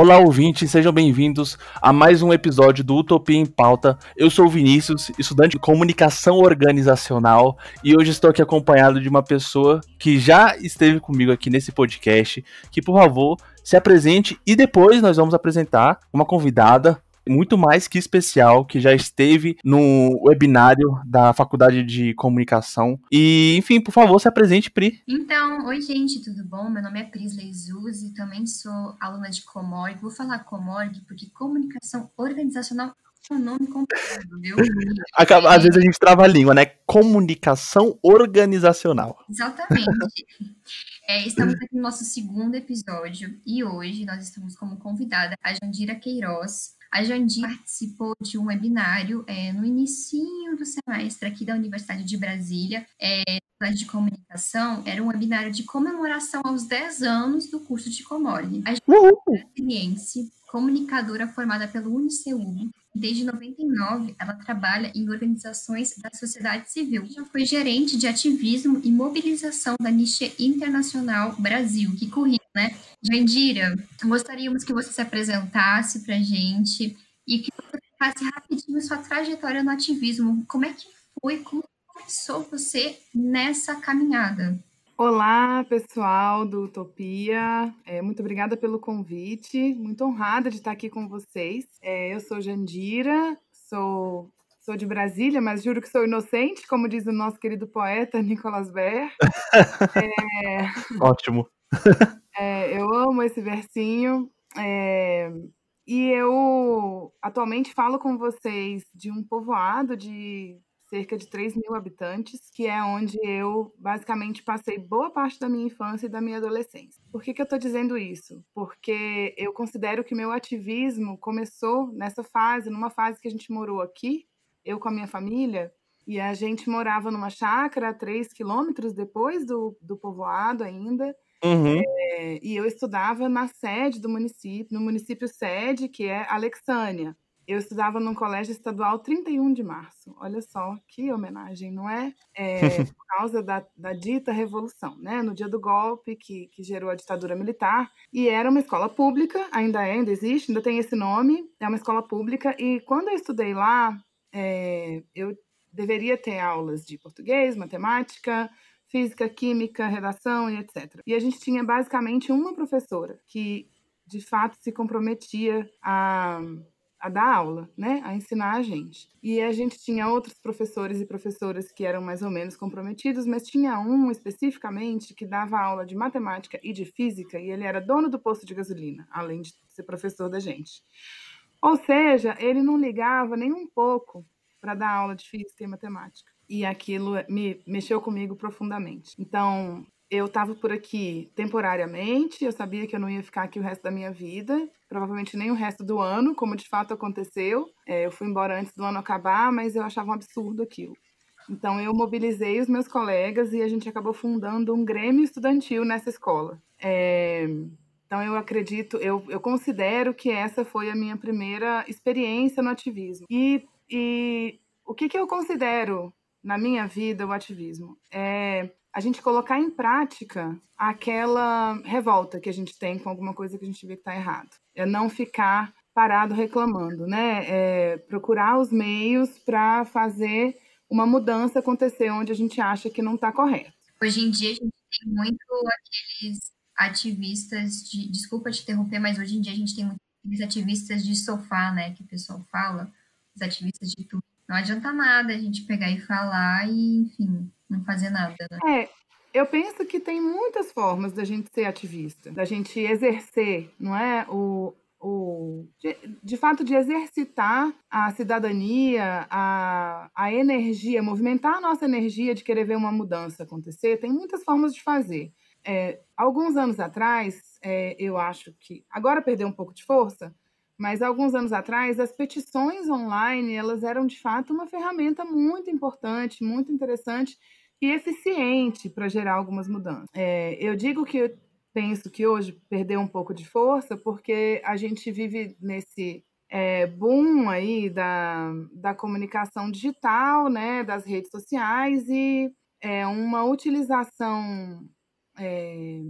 Olá, ouvintes, sejam bem-vindos a mais um episódio do Utopia em Pauta. Eu sou o Vinícius, estudante de comunicação organizacional, e hoje estou aqui acompanhado de uma pessoa que já esteve comigo aqui nesse podcast, que por favor se apresente e depois nós vamos apresentar uma convidada muito mais que especial, que já esteve no webinário da Faculdade de Comunicação. E, enfim, por favor, se apresente, Pri. Então, oi, gente, tudo bom? Meu nome é Prisley Zuzzi, também sou aluna de Comorg. Vou falar Comorg porque comunicação organizacional é um nome complicado, viu? Acaba, às vezes a gente trava a língua, né? Comunicação organizacional. Exatamente. É, estamos aqui no nosso segundo episódio e hoje nós estamos como convidada a Jandira Queiroz, a Jandir participou de um webinário é, no início do semestre aqui da Universidade de Brasília, é, de comunicação, era um webinário de comemoração aos 10 anos do curso de Comorg. A Jandir é comunicadora formada pelo UniceuB, Desde 99, ela trabalha em organizações da sociedade civil. Já foi gerente de ativismo e mobilização da Niche Internacional Brasil. Que currículo, né? Jandira, gostaríamos que você se apresentasse para a gente e que você contasse rapidinho sua trajetória no ativismo. Como é que foi? Como começou você nessa caminhada? Olá, pessoal do Utopia. É, muito obrigada pelo convite. Muito honrada de estar aqui com vocês. É, eu sou Jandira, sou, sou de Brasília, mas juro que sou inocente, como diz o nosso querido poeta Nicolas Ber. É... Ótimo. É, eu amo esse versinho. É, e eu atualmente falo com vocês de um povoado de cerca de 3 mil habitantes, que é onde eu basicamente passei boa parte da minha infância e da minha adolescência. Por que, que eu estou dizendo isso? Porque eu considero que meu ativismo começou nessa fase, numa fase que a gente morou aqui, eu com a minha família, e a gente morava numa chácara a 3 quilômetros depois do, do povoado ainda. Uhum. É, e eu estudava na sede do município, no município sede, que é Alexânia eu estudava num colégio estadual 31 de março. Olha só que homenagem, não é? é por causa da, da, dita revolução, né? No dia do golpe que, que gerou a ditadura militar. E era uma escola pública, ainda é, ainda existe, ainda tem esse nome. É uma escola pública. E quando eu estudei lá, é, eu deveria ter aulas de português, matemática, física, química, redação e etc. E a gente tinha basicamente uma professora que de fato se comprometia a a dar aula, né, a ensinar a gente. E a gente tinha outros professores e professoras que eram mais ou menos comprometidos, mas tinha um especificamente que dava aula de matemática e de física e ele era dono do posto de gasolina, além de ser professor da gente. Ou seja, ele não ligava nem um pouco para dar aula de física e matemática. E aquilo me mexeu comigo profundamente. Então, eu estava por aqui temporariamente, eu sabia que eu não ia ficar aqui o resto da minha vida, provavelmente nem o resto do ano, como de fato aconteceu. É, eu fui embora antes do ano acabar, mas eu achava um absurdo aquilo. Então eu mobilizei os meus colegas e a gente acabou fundando um grêmio estudantil nessa escola. É, então eu acredito, eu, eu considero que essa foi a minha primeira experiência no ativismo. E, e o que, que eu considero na minha vida o ativismo? É a gente colocar em prática aquela revolta que a gente tem com alguma coisa que a gente vê que está errado. É não ficar parado reclamando, né? É procurar os meios para fazer uma mudança acontecer onde a gente acha que não está correto. Hoje em dia a gente tem muito aqueles ativistas de, desculpa te interromper, mas hoje em dia a gente tem muitos ativistas de sofá, né, que o pessoal fala, os ativistas de tudo. Não adianta nada a gente pegar e falar e, enfim, não fazer nada, né? É, eu penso que tem muitas formas da gente ser ativista, da gente exercer, não é? O, o, de, de, fato, de exercitar a cidadania, a, a energia, movimentar a nossa energia de querer ver uma mudança acontecer, tem muitas formas de fazer. É, alguns anos atrás, é, eu acho que, agora perdeu um pouco de força, mas alguns anos atrás, as petições online, elas eram de fato uma ferramenta muito importante, muito interessante e eficiente para gerar algumas mudanças. É, eu digo que penso que hoje perdeu um pouco de força porque a gente vive nesse é, boom aí da, da comunicação digital, né, das redes sociais e é, uma utilização é,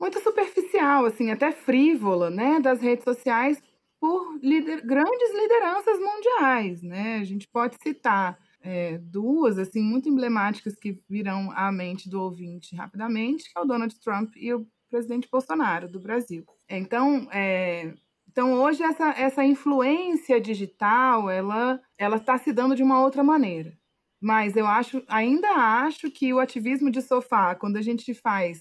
muito superficial, assim, até frívola, né, das redes sociais por lider grandes lideranças mundiais, né? A gente pode citar é, duas, assim, muito emblemáticas que virão à mente do ouvinte rapidamente, que é o Donald Trump e o presidente Bolsonaro do Brasil. Então, é, então hoje essa, essa influência digital, ela ela está se dando de uma outra maneira. Mas eu acho, ainda acho que o ativismo de sofá, quando a gente faz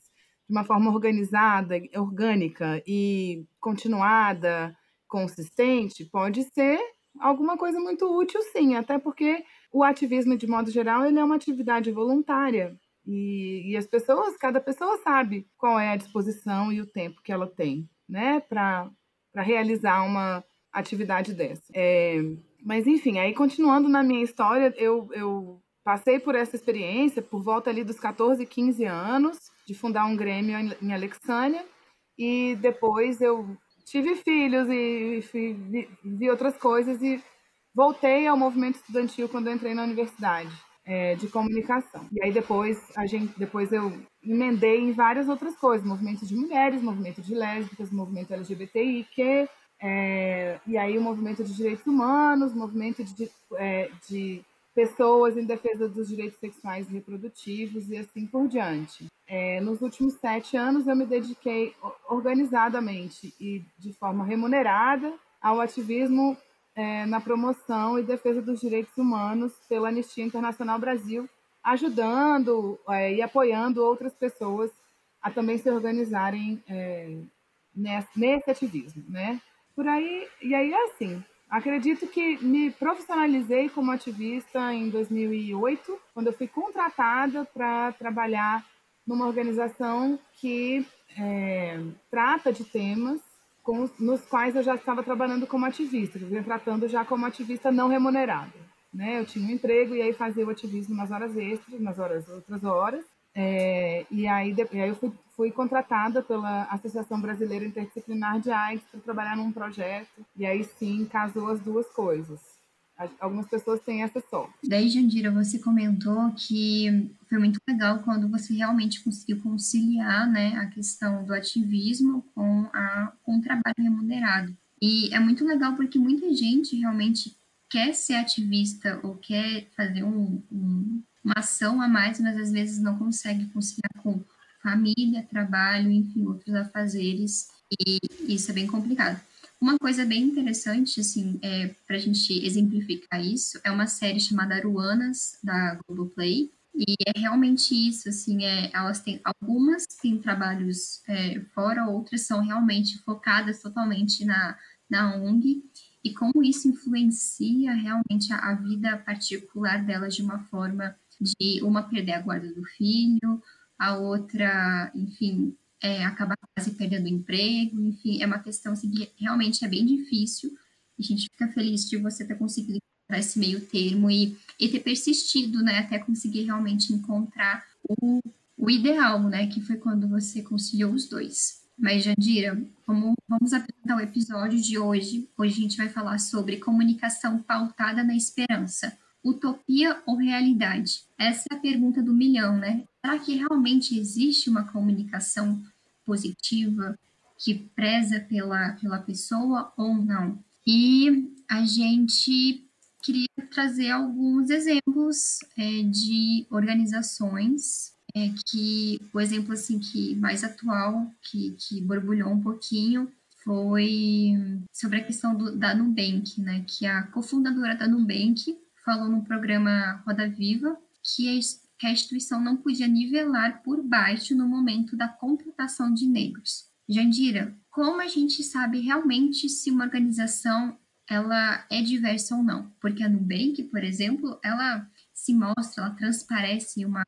de uma forma organizada, orgânica e continuada, consistente, pode ser alguma coisa muito útil, sim. Até porque o ativismo, de modo geral, ele é uma atividade voluntária. E, e as pessoas, cada pessoa sabe qual é a disposição e o tempo que ela tem, né, para realizar uma atividade dessa. É, mas, enfim, aí continuando na minha história, eu, eu passei por essa experiência por volta ali dos 14, 15 anos, de fundar um grêmio em Alexânia, e depois eu tive filhos e, e vi, vi, outras coisas e voltei ao movimento estudantil quando entrei na universidade é, de comunicação. E aí depois a gente, depois eu emendei em várias outras coisas, movimento de mulheres, movimento de lésbicas, movimento LGBTI, que é, e aí o movimento de direitos humanos, movimento de, é, de pessoas em defesa dos direitos sexuais e reprodutivos e assim por diante. É, nos últimos sete anos eu me dediquei organizadamente e de forma remunerada ao ativismo é, na promoção e defesa dos direitos humanos pela Anistia Internacional Brasil, ajudando é, e apoiando outras pessoas a também se organizarem é, nesse, nesse ativismo, né? Por aí, e aí é assim. Acredito que me profissionalizei como ativista em 2008, quando eu fui contratada para trabalhar numa organização que é, trata de temas com, nos quais eu já estava trabalhando como ativista, eu vinha tratando já como ativista não remunerada. Né? Eu tinha um emprego e aí fazia o ativismo nas horas extras, nas horas outras horas, é, e, aí, e aí eu fui, fui contratada pela Associação Brasileira Interdisciplinar de AIDS para trabalhar num projeto. E aí sim casou as duas coisas. Algumas pessoas têm essa sorte. Daí, Jandira, você comentou que foi muito legal quando você realmente conseguiu conciliar né, a questão do ativismo com, a, com o trabalho remunerado. E é muito legal porque muita gente realmente quer ser ativista ou quer fazer um, um uma ação a mais, mas às vezes não consegue conciliar com família, trabalho, enfim, outros afazeres, e isso é bem complicado. Uma coisa bem interessante, assim, é, para a gente exemplificar isso, é uma série chamada Aruanas, da Globoplay, e é realmente isso, assim, é, elas têm, algumas têm trabalhos é, fora, outras são realmente focadas totalmente na, na ONG, e como isso influencia realmente a, a vida particular delas de uma forma de uma perder a guarda do filho, a outra, enfim, é, acaba quase perdendo o emprego, enfim, é uma questão assim, que realmente é bem difícil. A gente fica feliz de você ter conseguido encontrar esse meio termo e, e ter persistido, né, até conseguir realmente encontrar o, o ideal, né, que foi quando você conciliou os dois. Mas, Jandira, vamos, vamos apresentar o episódio de hoje. Hoje a gente vai falar sobre comunicação pautada na esperança utopia ou realidade? Essa é a pergunta do milhão, né? Será que realmente existe uma comunicação positiva que preza pela, pela pessoa ou não? E a gente queria trazer alguns exemplos é, de organizações é, que, o exemplo assim que mais atual, que, que borbulhou um pouquinho, foi sobre a questão do, da Nubank, né? Que a cofundadora da Nubank falou no programa Roda Viva que a, que a instituição não podia nivelar por baixo no momento da contratação de negros. Jandira, como a gente sabe realmente se uma organização ela é diversa ou não? Porque a Nubank, por exemplo, ela se mostra, ela transparece uma,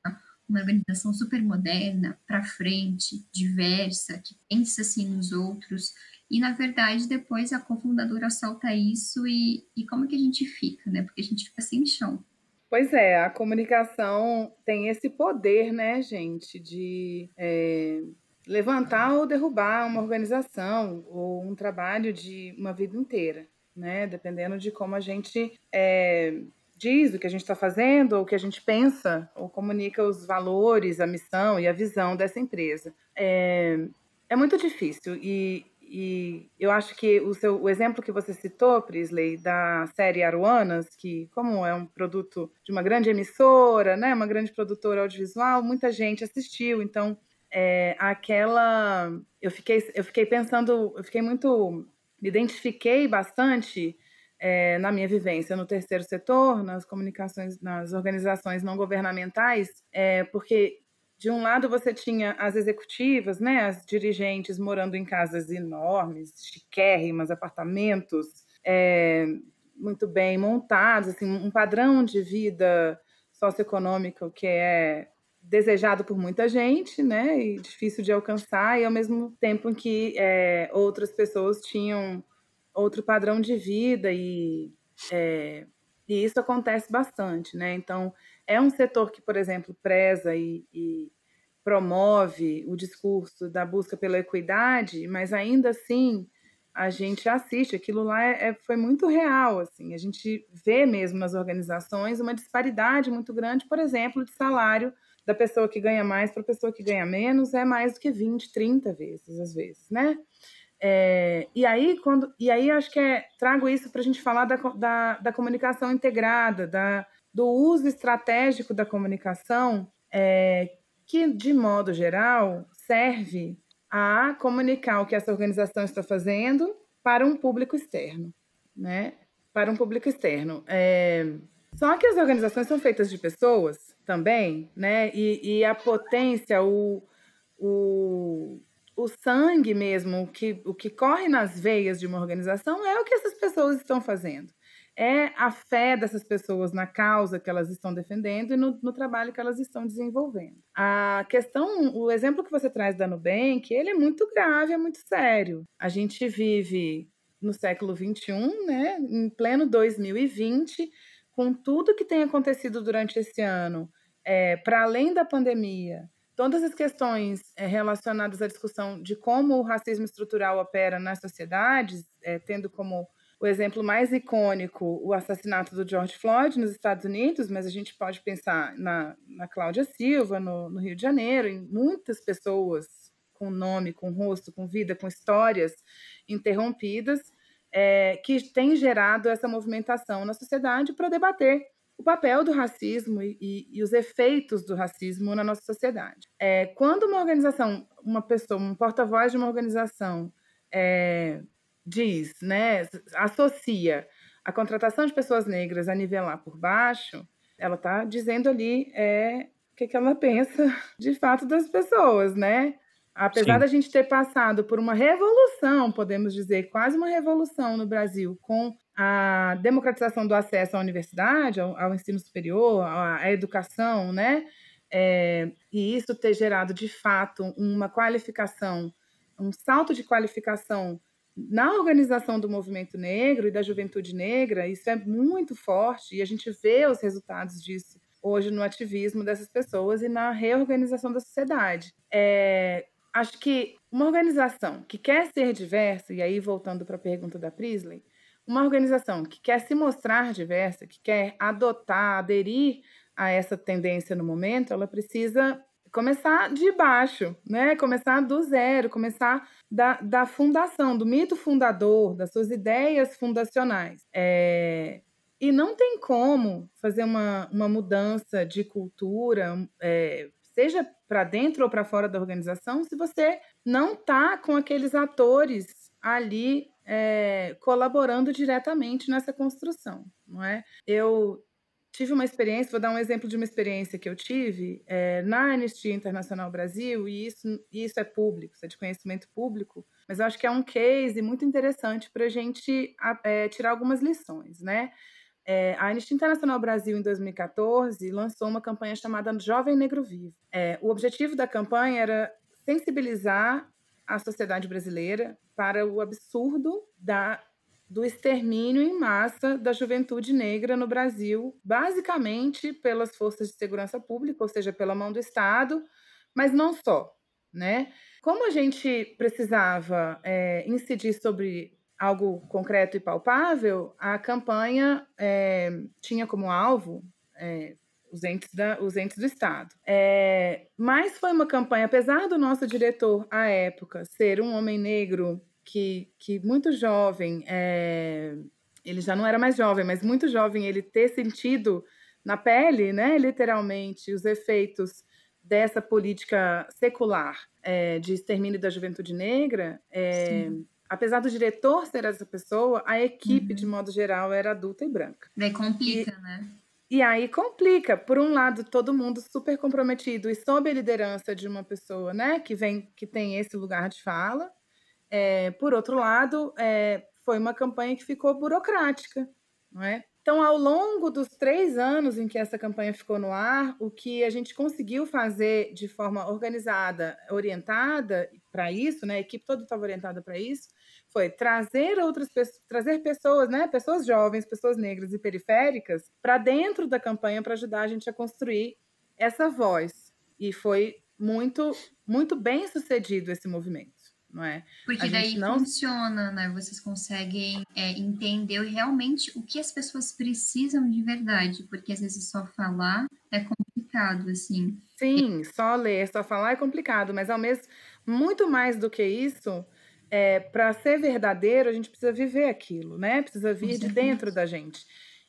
uma organização super moderna, para frente, diversa, que pensa assim nos outros, e, na verdade, depois a cofundadora solta isso e, e como que a gente fica, né? Porque a gente fica sem chão. Pois é, a comunicação tem esse poder, né, gente, de é, levantar ou derrubar uma organização ou um trabalho de uma vida inteira, né? Dependendo de como a gente é, diz o que a gente está fazendo, ou o que a gente pensa, ou comunica os valores, a missão e a visão dessa empresa. É, é muito difícil e, e eu acho que o, seu, o exemplo que você citou, Prisley, da série Aruanas, que como é um produto de uma grande emissora, né, uma grande produtora audiovisual, muita gente assistiu, então é, aquela eu fiquei eu fiquei pensando, eu fiquei muito me identifiquei bastante é, na minha vivência no terceiro setor, nas comunicações, nas organizações não governamentais, é, porque de um lado você tinha as executivas, né, as dirigentes morando em casas enormes, chiquérrimas, apartamentos é, muito bem montados, assim, um padrão de vida socioeconômico que é desejado por muita gente, né, e difícil de alcançar, e ao mesmo tempo em que é, outras pessoas tinham outro padrão de vida e, é, e isso acontece bastante, né? Então é um setor que, por exemplo, preza e, e promove o discurso da busca pela equidade, mas ainda assim a gente assiste, aquilo lá é, é, foi muito real, assim, a gente vê mesmo nas organizações uma disparidade muito grande, por exemplo, de salário da pessoa que ganha mais para a pessoa que ganha menos, é mais do que 20, 30 vezes, às vezes, né? É, e aí, quando, e aí acho que é, trago isso para a gente falar da, da, da comunicação integrada, da, do uso estratégico da comunicação, é, que, de modo geral, serve a comunicar o que essa organização está fazendo para um público externo, né? Para um público externo. É... Só que as organizações são feitas de pessoas também, né? E, e a potência, o, o, o sangue mesmo, o que, o que corre nas veias de uma organização é o que essas pessoas estão fazendo é a fé dessas pessoas na causa que elas estão defendendo e no, no, trabalho que elas estão desenvolvendo. A questão, o exemplo que você traz da Nubank, ele é muito grave, é muito sério. A gente vive no século XXI, né, em pleno 2020, com tudo que tem acontecido durante esse ano, é, para além da pandemia, todas as questões é, relacionadas à discussão de como o racismo estrutural opera nas sociedades, é, tendo como o exemplo mais icônico, o assassinato do George Floyd nos Estados Unidos, mas a gente pode pensar na, na Cláudia Silva, no, no Rio de Janeiro, em muitas pessoas com nome, com rosto, com vida, com histórias interrompidas, é, que tem gerado essa movimentação na sociedade para debater o papel do racismo e, e, e, os efeitos do racismo na nossa sociedade. É, quando uma organização, uma pessoa, um porta-voz de uma organização é, diz, né, associa a contratação de pessoas negras a nivelar por baixo, ela está dizendo ali é, o que, que ela pensa de fato das pessoas, né? Apesar Sim. da gente ter passado por uma revolução, podemos dizer, quase uma revolução no Brasil, com a democratização do acesso à universidade, ao, ao ensino superior, à, à educação, né? É, e isso ter gerado de fato uma qualificação, um salto de qualificação na organização do movimento negro e da juventude negra, isso é muito forte e a gente vê os resultados disso hoje no ativismo dessas pessoas e na reorganização da sociedade. É, acho que uma organização que quer ser diversa, e aí voltando para a pergunta da Prisley, uma organização que quer se mostrar diversa, que quer adotar, aderir a essa tendência no momento, ela precisa começar de baixo, né? Começar do zero, começar da, da fundação, do mito fundador, das suas ideias fundacionais. É, e não tem como fazer uma, uma mudança de cultura, é, seja para dentro ou para fora da organização, se você não está com aqueles atores ali é, colaborando diretamente nessa construção, não é? Eu tive uma experiência, vou dar um exemplo de uma experiência que eu tive é, na Anistia Internacional Brasil, e isso, isso é público, isso é de conhecimento público, mas eu acho que é um case muito interessante para a gente é, tirar algumas lições, né? É, a Anistia Internacional Brasil, em 2014, lançou uma campanha chamada Jovem Negro Vivo. É, o objetivo da campanha era sensibilizar a sociedade brasileira para o absurdo da do extermínio em massa da juventude negra no Brasil, basicamente pelas forças de segurança pública, ou seja, pela mão do Estado, mas não só, né? Como a gente precisava é, incidir sobre algo concreto e palpável, a campanha é, tinha como alvo é, os entes, da, os entes do Estado. É, mas foi uma campanha, apesar do nosso diretor, à época, ser um homem negro que, que muito jovem, é, ele já não era mais jovem, mas muito jovem, ele ter sentido na pele, né, literalmente, os efeitos dessa política secular é, de extermínio da juventude negra, é, apesar do diretor ser essa pessoa, a equipe, uhum. de modo geral, era adulta e branca. Daí complica, e, né? E aí complica. Por um lado, todo mundo super comprometido e sob a liderança de uma pessoa, né, que vem, que tem esse lugar de fala. É, por outro lado, é, foi uma campanha que ficou burocrática, não é? Então, ao longo dos três anos em que essa campanha ficou no ar, o que a gente conseguiu fazer de forma organizada, orientada para isso, né? A equipe toda estava orientada para isso, foi trazer outras pessoas, trazer pessoas, né? Pessoas jovens, pessoas negras e periféricas para dentro da campanha para ajudar a gente a construir essa voz. E foi muito, muito bem sucedido esse movimento não é? Porque daí não... funciona, né? Vocês conseguem é, entender realmente o que as pessoas precisam de verdade, porque às vezes só falar é complicado, assim. Sim, só ler, só falar é complicado, mas ao mesmo muito mais do que isso, é, para ser verdadeiro, a gente precisa viver aquilo, né? Precisa vir de dentro da gente.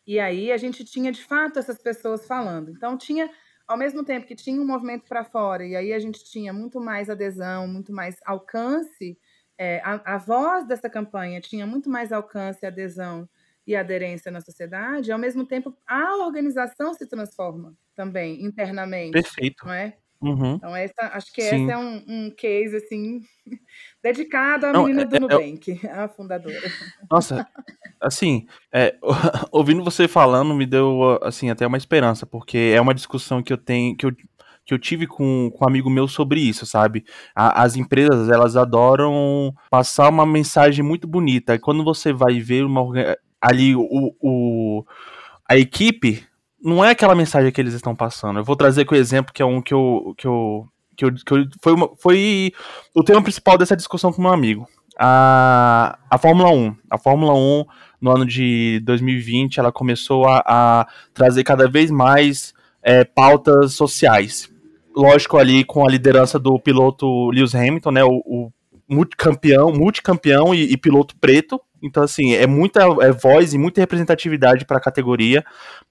E aí a gente tinha de fato essas pessoas falando. Então tinha ao mesmo tempo que tinha um movimento para fora, e aí a gente tinha muito mais adesão, muito mais alcance, é, a, a, voz dessa campanha tinha muito mais alcance, adesão e aderência na sociedade, ao mesmo tempo a organização se transforma também internamente. Perfeito. Não é? Uhum. Então, essa, acho que Sim. esse é um, um, case assim dedicado à Não, menina é, do é, Nubank, é, a fundadora. Nossa, assim, é, ouvindo você falando me deu assim até uma esperança, porque é uma discussão que eu tenho, que eu, que eu tive com, com um amigo meu sobre isso, sabe? A, as empresas, elas adoram passar uma mensagem muito bonita. E quando você vai ver uma ali o, o a equipe não é aquela mensagem que eles estão passando. Eu vou trazer com o exemplo que é um que eu. Que eu, que eu, que eu foi, uma, foi o tema principal dessa discussão com meu amigo. A, a Fórmula 1. A Fórmula 1, no ano de 2020, ela começou a, a trazer cada vez mais é, pautas sociais. Lógico, ali com a liderança do piloto Lewis Hamilton, né? O, o multicampeão, multicampeão e, e piloto preto, então, assim, é muita é voz e muita representatividade para a categoria.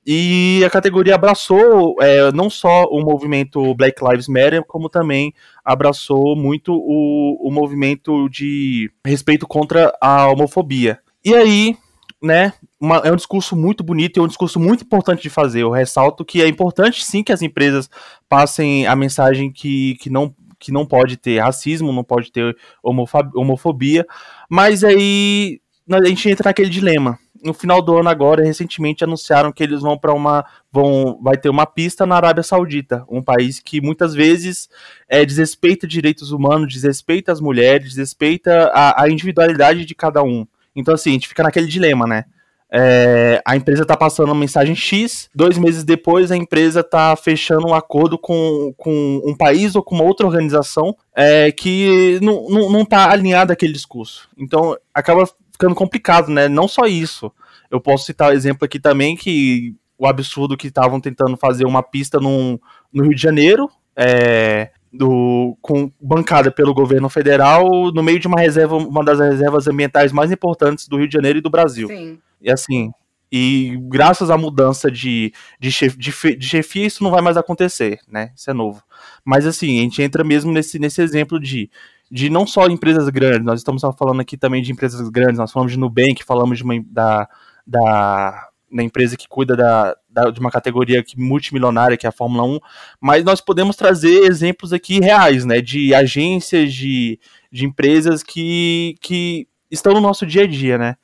E a categoria abraçou é, não só o movimento Black Lives Matter, como também abraçou muito o, o movimento de respeito contra a homofobia. E aí, né, uma, é um discurso muito bonito e é um discurso muito importante de fazer. Eu ressalto que é importante sim que as empresas passem a mensagem que, que não que não pode ter racismo, não pode ter homofobia, mas aí a gente entra naquele dilema. No final do ano agora, recentemente anunciaram que eles vão para uma vão vai ter uma pista na Arábia Saudita, um país que muitas vezes é, desrespeita direitos humanos, desrespeita as mulheres, desrespeita a, a individualidade de cada um. Então assim, a gente fica naquele dilema, né? É, a empresa está passando uma mensagem X, dois meses depois a empresa está fechando um acordo com, com um país ou com uma outra organização é, que não, não, não tá alinhada àquele discurso. Então acaba ficando complicado, né? Não só isso. Eu posso citar o exemplo aqui também que o absurdo que estavam tentando fazer uma pista no no Rio de Janeiro, é, do, com, bancada pelo governo federal, no meio de uma reserva, uma das reservas ambientais mais importantes do Rio de Janeiro e do Brasil. Sim. E assim, e graças à mudança de, de, chef, de, de chefia, isso não vai mais acontecer, né? Isso é novo. Mas assim, a gente entra mesmo nesse, nesse exemplo de de não só empresas grandes, nós estamos falando aqui também de empresas grandes, nós falamos de Nubank, falamos de uma, da, da, da empresa que cuida da, da, de uma categoria que, multimilionária, que é a Fórmula 1, mas nós podemos trazer exemplos aqui reais, né, de agências, de, de empresas que, que estão no nosso dia a dia, né.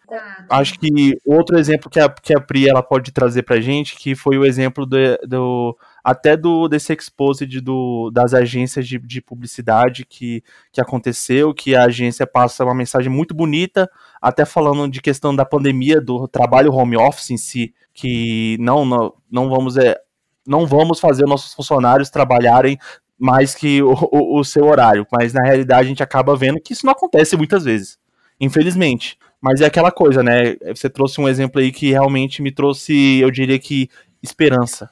Acho que outro exemplo que a, que a Pri ela pode trazer pra gente, que foi o exemplo do, do até do desse exposed do, das agências de, de publicidade que, que aconteceu, que a agência passa uma mensagem muito bonita, até falando de questão da pandemia, do trabalho home office em si, que não, não, não vamos é, não vamos fazer nossos funcionários trabalharem mais que o, o, o seu horário, mas na realidade a gente acaba vendo que isso não acontece muitas vezes, infelizmente. Mas é aquela coisa, né? Você trouxe um exemplo aí que realmente me trouxe, eu diria que, esperança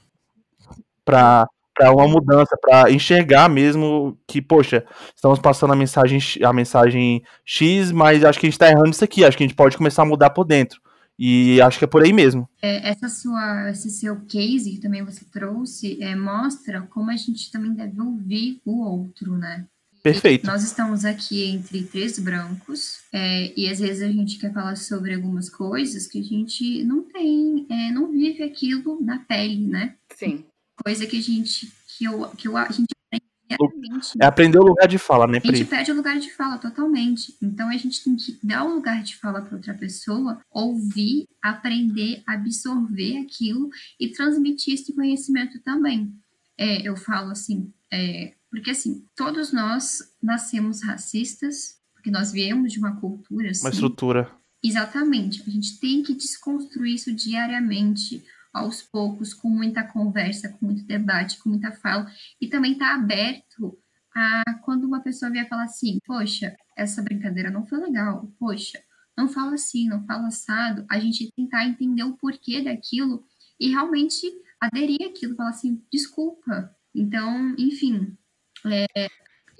para uma mudança, para enxergar mesmo que, poxa, estamos passando a mensagem, a mensagem X, mas acho que a gente está errando isso aqui, acho que a gente pode começar a mudar por dentro. E acho que é por aí mesmo. É, essa sua, esse seu case que também você trouxe é, mostra como a gente também deve ouvir o outro, né? Perfeito. Nós estamos aqui entre três brancos é, e às vezes a gente quer falar sobre algumas coisas que a gente não tem, é, não vive aquilo na pele, né? Sim coisa que a gente, que, eu, que eu, a gente é aprender o lugar de fala, né, Pri? A gente perde o lugar de fala totalmente. Então a gente tem que dar o lugar de fala para outra pessoa, ouvir, aprender, absorver aquilo e transmitir esse conhecimento também. É, eu falo assim, é, porque assim, todos nós nascemos racistas, porque nós viemos de uma cultura. Assim, uma estrutura. Exatamente. A gente tem que desconstruir isso diariamente aos poucos, com muita conversa, com muito debate, com muita fala, e também está aberto a quando uma pessoa vier falar assim, poxa, essa brincadeira não foi legal, poxa, não fala assim, não fala assado, a gente tentar entender o porquê daquilo e realmente aderir àquilo, falar assim, desculpa. Então, enfim. É, é,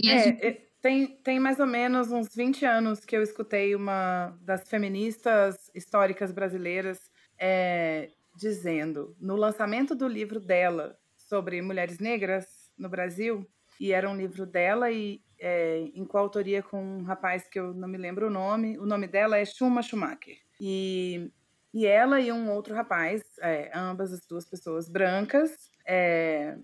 gente... É, tem, tem mais ou menos uns 20 anos que eu escutei uma das feministas históricas brasileiras é, dizendo, no lançamento do livro dela sobre mulheres negras no Brasil, e era um livro dela e é, em coautoria com um rapaz que eu não me lembro o nome, o nome dela é Schuma Schumacher. E, e ela e um outro rapaz, é, ambas as duas pessoas brancas, é,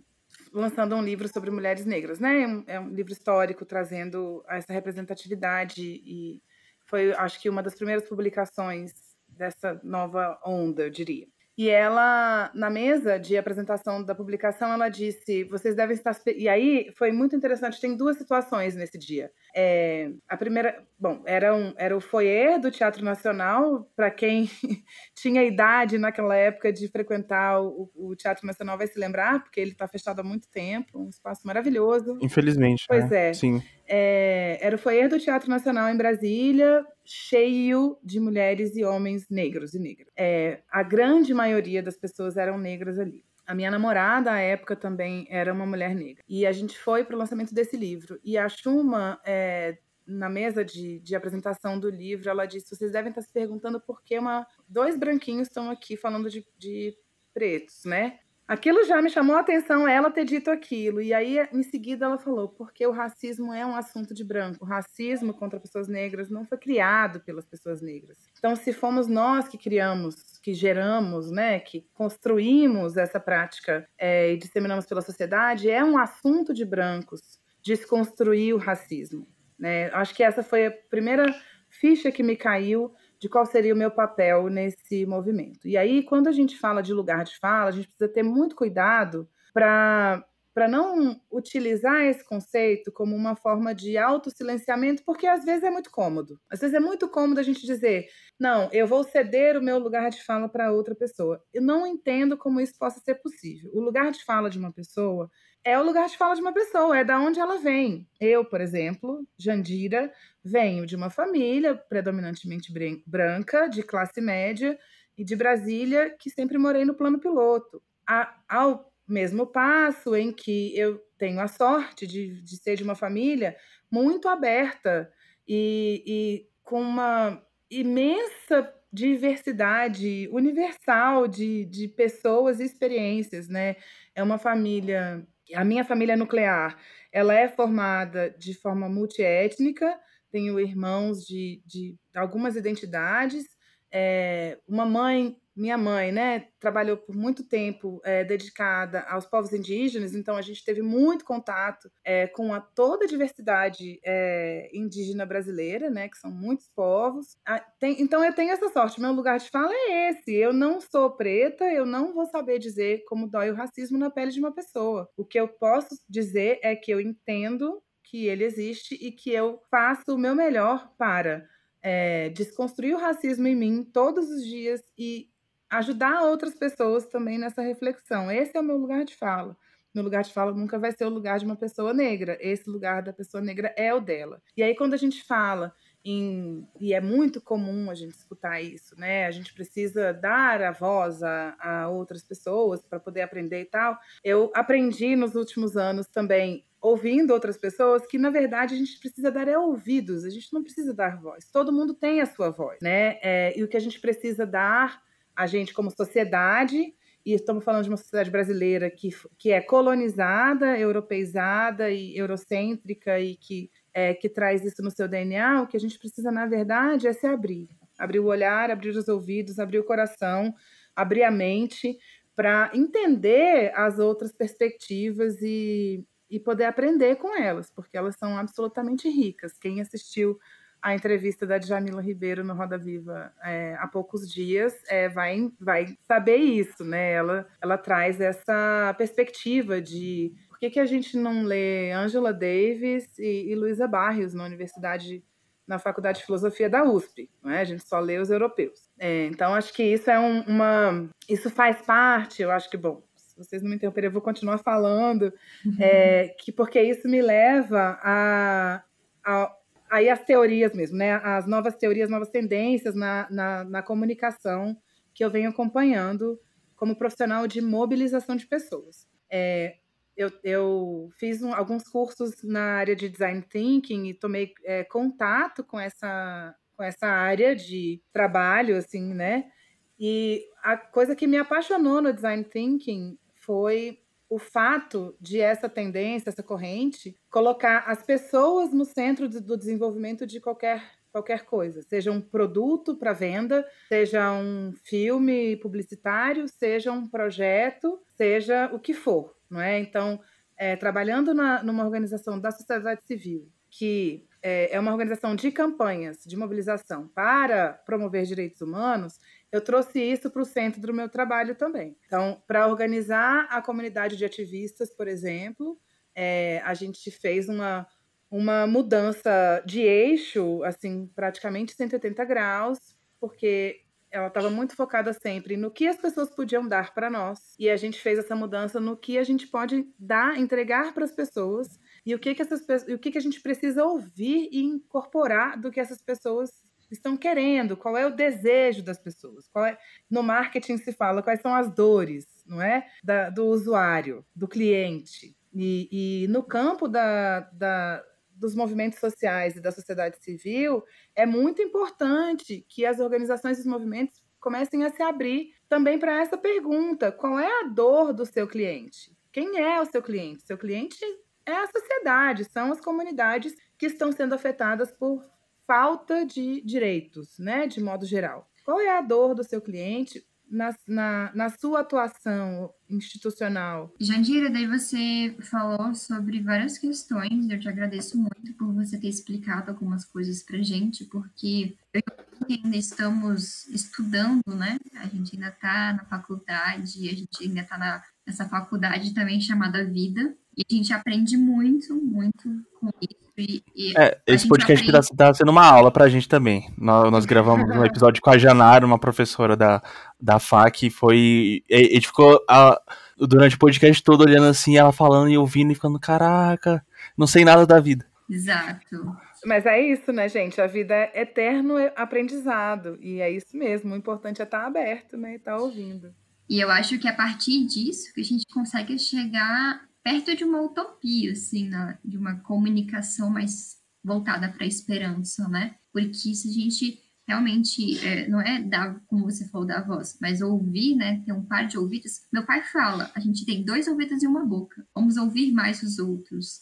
lançando um livro sobre mulheres negras, né? É um, é um livro histórico trazendo essa representatividade e foi, acho que, uma das primeiras publicações dessa nova onda, eu diria. E ela, na mesa de apresentação da publicação, ela disse: vocês devem estar. E aí foi muito interessante, tem duas situações nesse dia. É, a primeira, bom, era, um, era o foyer do Teatro Nacional, para quem tinha idade naquela época de frequentar o, o, Teatro Nacional vai se lembrar, porque ele está fechado há muito tempo, um espaço maravilhoso. Infelizmente. Pois né? é. Sim. É, era o foyer do Teatro Nacional em Brasília, cheio de mulheres e homens negros e negras. É, a grande maioria das pessoas eram negras ali. A minha namorada, à época, também era uma mulher negra. E a gente foi para o lançamento desse livro. E a Chuma, é, na mesa de, de, apresentação do livro, ela disse: vocês devem estar se perguntando por que uma, dois branquinhos estão aqui falando de, de pretos, né? Aquilo já me chamou a atenção ela ter dito aquilo. E aí, em seguida, ela falou: porque o racismo é um assunto de branco. O racismo contra pessoas negras não foi criado pelas pessoas negras. Então, se fomos nós que criamos, que geramos, né, que construímos essa prática é, e disseminamos pela sociedade, é um assunto de brancos desconstruir o racismo. Né? Acho que essa foi a primeira ficha que me caiu de qual seria o meu papel nesse movimento. E aí, quando a gente fala de lugar de fala, a gente precisa ter muito cuidado para para não utilizar esse conceito como uma forma de autossilenciamento, porque às vezes é muito cômodo. Às vezes é muito cômodo a gente dizer, não, eu vou ceder o meu lugar de fala para outra pessoa. Eu não entendo como isso possa ser possível. O lugar de fala de uma pessoa é o lugar de fala de uma pessoa, é da onde ela vem. Eu, por exemplo, Jandira, venho de uma família predominantemente branca, de classe média e de Brasília, que sempre morei no plano piloto. A, ao mesmo passo em que eu tenho a sorte de, de ser de uma família muito aberta e, e com uma imensa diversidade universal de, de pessoas e experiências, né? É uma família a minha família nuclear, ela é formada de forma multiétnica, tenho irmãos de, de algumas identidades, é, uma mãe minha mãe, né, trabalhou por muito tempo é, dedicada aos povos indígenas, então a gente teve muito contato é, com a, toda a diversidade é, indígena brasileira, né, que são muitos povos. Ah, tem, então eu tenho essa sorte, meu lugar de fala é esse. Eu não sou preta, eu não vou saber dizer como dói o racismo na pele de uma pessoa. O que eu posso dizer é que eu entendo que ele existe e que eu faço o meu melhor para é, desconstruir o racismo em mim todos os dias e ajudar outras pessoas também nessa reflexão. Esse é o meu lugar de fala. Meu lugar de fala nunca vai ser o lugar de uma pessoa negra. Esse lugar da pessoa negra é o dela. E aí, quando a gente fala em, e é muito comum a gente escutar isso, né? A gente precisa dar a voz a, a outras pessoas para poder aprender e tal. Eu aprendi nos últimos anos também ouvindo outras pessoas que na verdade a gente precisa dar é ouvidos, a gente não precisa dar voz. Todo mundo tem a sua voz, né? É, e o que a gente precisa dar a gente como sociedade e estamos falando de uma sociedade brasileira que, que é colonizada, europeizada e eurocêntrica e que, é, que traz isso no seu DNA, o que a gente precisa, na verdade, é se abrir. Abrir o olhar, abrir os ouvidos, abrir o coração, abrir a mente para entender as outras perspectivas e, e poder aprender com elas, porque elas são absolutamente ricas. Quem assistiu a entrevista da Djamila Ribeiro no Roda Viva é, há poucos dias, é, vai, vai saber isso, né? Ela, ela traz essa perspectiva de por que, que a gente não lê Angela Davis e, e Luísa Barrios na universidade, na Faculdade de Filosofia da USP, não é? A gente só lê os europeus. É, então, acho que isso é um, uma. Isso faz parte, eu acho que, bom, se vocês não me interromperem, eu vou continuar falando, uhum. é, que porque isso me leva a, a aí as teorias mesmo, né? As novas teorias, novas tendências na, na, na comunicação que eu venho acompanhando como profissional de mobilização de pessoas. É, eu, eu, fiz um, alguns cursos na área de design thinking e tomei é, contato com essa, com essa área de trabalho, assim, né? E a coisa que me apaixonou no design thinking foi o fato de essa tendência, essa corrente, colocar as pessoas no centro do desenvolvimento de qualquer, qualquer coisa, seja um produto para venda, seja um filme publicitário, seja um projeto, seja o que for, não é? Então, é, trabalhando na, numa organização da sociedade civil que é, é uma organização de campanhas de mobilização para promover direitos humanos, eu trouxe isso para o centro do meu trabalho também. Então, para organizar a comunidade de ativistas, por exemplo, é, a gente fez uma, uma mudança de eixo, assim, praticamente 180 graus, porque ela estava muito focada sempre no que as pessoas podiam dar para nós, e a gente fez essa mudança no que a gente pode dar, entregar para as pessoas, e o que que essas o que que a gente precisa ouvir e incorporar do que essas pessoas estão querendo, qual é o desejo das pessoas. É, no marketing se fala quais são as dores, não é? Da, do usuário, do cliente. E, e no campo da, da, dos movimentos sociais e da sociedade civil, é muito importante que as organizações e os movimentos comecem a se abrir também para essa pergunta: qual é a dor do seu cliente? Quem é o seu cliente? Seu cliente é a sociedade, são as comunidades que estão sendo afetadas por falta de direitos, né, de modo geral. Qual é a dor do seu cliente na, na, na sua atuação institucional? Jandira, daí você falou sobre várias questões, eu te agradeço muito por você ter explicado algumas coisas para gente, porque eu ainda estamos estudando, né? A gente ainda está na faculdade, a gente ainda está nessa faculdade também chamada vida, e a gente aprende muito, muito com isso e, e é, esse podcast aprende... tá, sendo uma aula pra gente também. Nós, nós gravamos um episódio com a Janara, uma professora da, da FAC, e foi. A gente ficou a, durante o podcast todo olhando assim, ela falando e ouvindo e ficando, caraca, não sei nada da vida. Exato. Mas é isso, né, gente? A vida é eterno aprendizado. E é isso mesmo. O importante é estar aberto, né? E estar ouvindo. E eu acho que é a partir disso que a gente consegue chegar perto de uma utopia, assim, de uma comunicação mais voltada para a esperança, né? Porque se a gente realmente é, não é dar, como você falou, da voz, mas ouvir, né? Ter um par de ouvidos. Meu pai fala, a gente tem dois ouvidos e uma boca. Vamos ouvir mais os outros.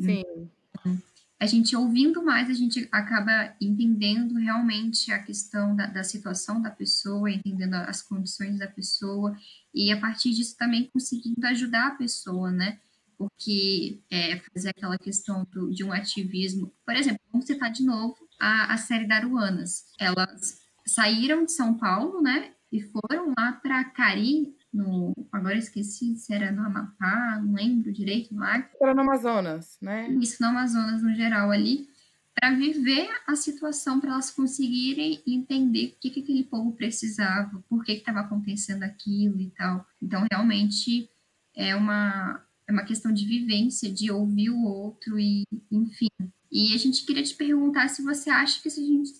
Sim. Então, a gente ouvindo mais, a gente acaba entendendo realmente a questão da, da situação da pessoa, entendendo as condições da pessoa, e a partir disso também conseguindo ajudar a pessoa, né? Porque é, fazer aquela questão do, de um ativismo. Por exemplo, vamos citar de novo a, a série Daruanas. Elas saíram de São Paulo, né? E foram lá para Cari, no. Agora esqueci se era no Amapá, não lembro direito lá. Era no Amazonas, né? Isso, no Amazonas no geral ali, para viver a situação, para elas conseguirem entender o que, que aquele povo precisava, por que estava acontecendo aquilo e tal. Então, realmente é uma, é uma questão de vivência, de ouvir o outro e, enfim. E a gente queria te perguntar se você acha que a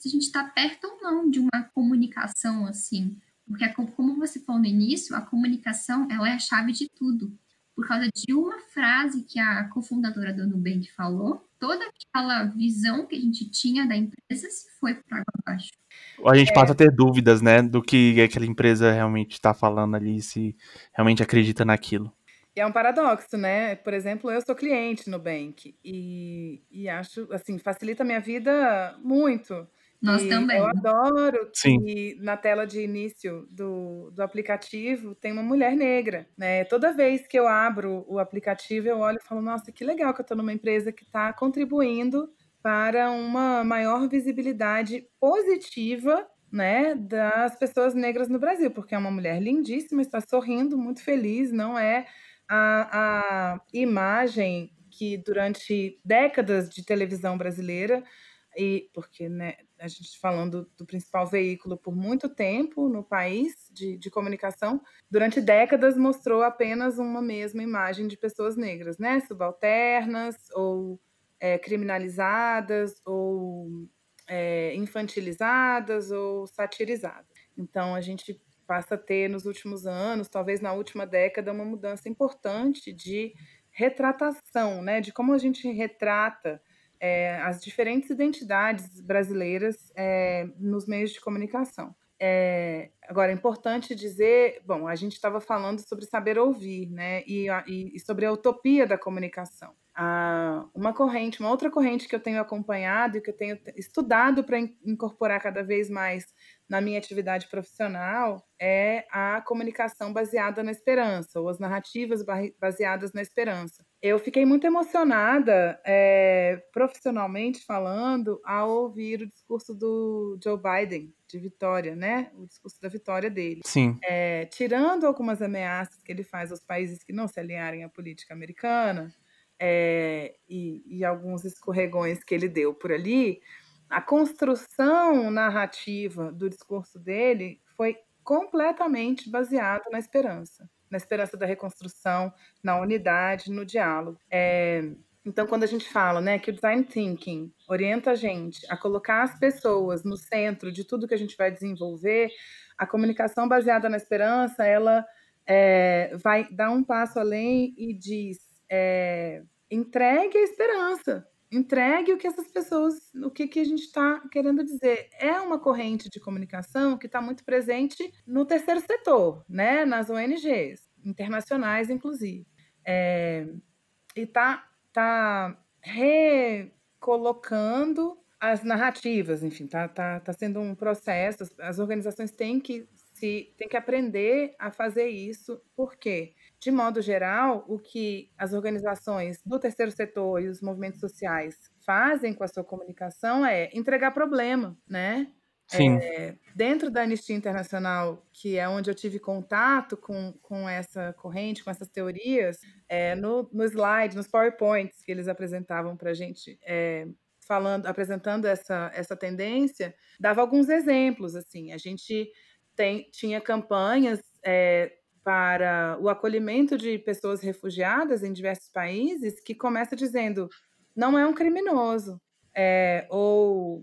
gente está perto ou não de uma comunicação assim. Porque, como você falou no início, a comunicação ela é a chave de tudo. Por causa de uma frase que a cofundadora do Nubank falou, toda aquela visão que a gente tinha da empresa se foi para água abaixo. A gente é. passa a ter dúvidas, né, do que aquela empresa realmente está falando ali, se realmente acredita naquilo. E é um paradoxo, né? Por exemplo, eu sou cliente no Bank e, e acho, assim, facilita a minha vida muito. Nós e também. Eu adoro Sim. que na tela de início do, do aplicativo tem uma mulher negra, né? Toda vez que eu abro o aplicativo, eu olho e falo, nossa, que legal que eu estou numa empresa que está contribuindo para uma maior visibilidade positiva né, das pessoas negras no Brasil, porque é uma mulher lindíssima, está sorrindo, muito feliz, não é a, a imagem que durante décadas de televisão brasileira, e porque né, a gente falando do principal veículo por muito tempo no país de, de comunicação, durante décadas mostrou apenas uma mesma imagem de pessoas negras, né? Subalternas ou é, criminalizadas ou é, infantilizadas ou satirizadas. Então a gente passa a ter nos últimos anos, talvez na última década, uma mudança importante de retratação, né, de como a gente retrata é, as diferentes identidades brasileiras é, nos meios de comunicação. É, agora, é importante dizer, bom, a gente estava falando sobre saber ouvir, né, e, e, sobre a utopia da comunicação. Ah, uma corrente, uma outra corrente que eu tenho acompanhado e que eu tenho estudado para incorporar cada vez mais na minha atividade profissional é a comunicação baseada na esperança, ou as narrativas baseadas na esperança. Eu fiquei muito emocionada, é, profissionalmente falando, ao ouvir o discurso do Joe Biden de vitória, né? O discurso da vitória dele. Sim. É, tirando algumas ameaças que ele faz aos países que não se alinharem à política americana é, e, e alguns escorregões que ele deu por ali, a construção narrativa do discurso dele foi completamente baseada na esperança, na esperança da reconstrução, na unidade, no diálogo. É, então, quando a gente fala né, que o design thinking orienta a gente a colocar as pessoas no centro de tudo que a gente vai desenvolver, a comunicação baseada na esperança, ela é, vai dar um passo além e diz: é, entregue a esperança entregue o que essas pessoas, o que, que a gente está querendo dizer. É uma corrente de comunicação que está muito presente no terceiro setor, né? nas ONGs, internacionais, inclusive. É, e está tá recolocando as narrativas, enfim, está tá, tá sendo um processo, as organizações têm que se têm que aprender a fazer isso, por quê? De modo geral, o que as organizações do terceiro setor e os movimentos sociais fazem com a sua comunicação é entregar problema, né? Sim. É, dentro da Anistia Internacional, que é onde eu tive contato com, com essa corrente, com essas teorias, é, no, no slide, nos PowerPoints que eles apresentavam para a gente, é, falando, apresentando essa, essa tendência, dava alguns exemplos. Assim, a gente tem, tinha campanhas é, para o acolhimento de pessoas refugiadas em diversos países que começa dizendo não é um criminoso. É, ou,